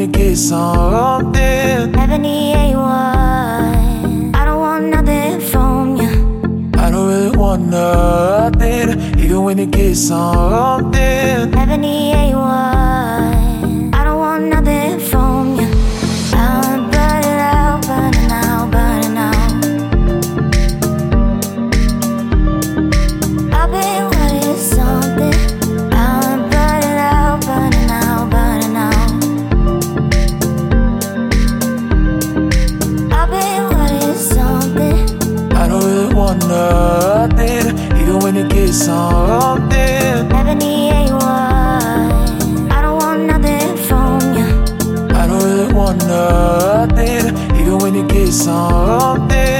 the gates are open. Ebony A1. I don't want nothing from you. I don't really want nothing. Even when the gates something, open. Ebony A1. You. I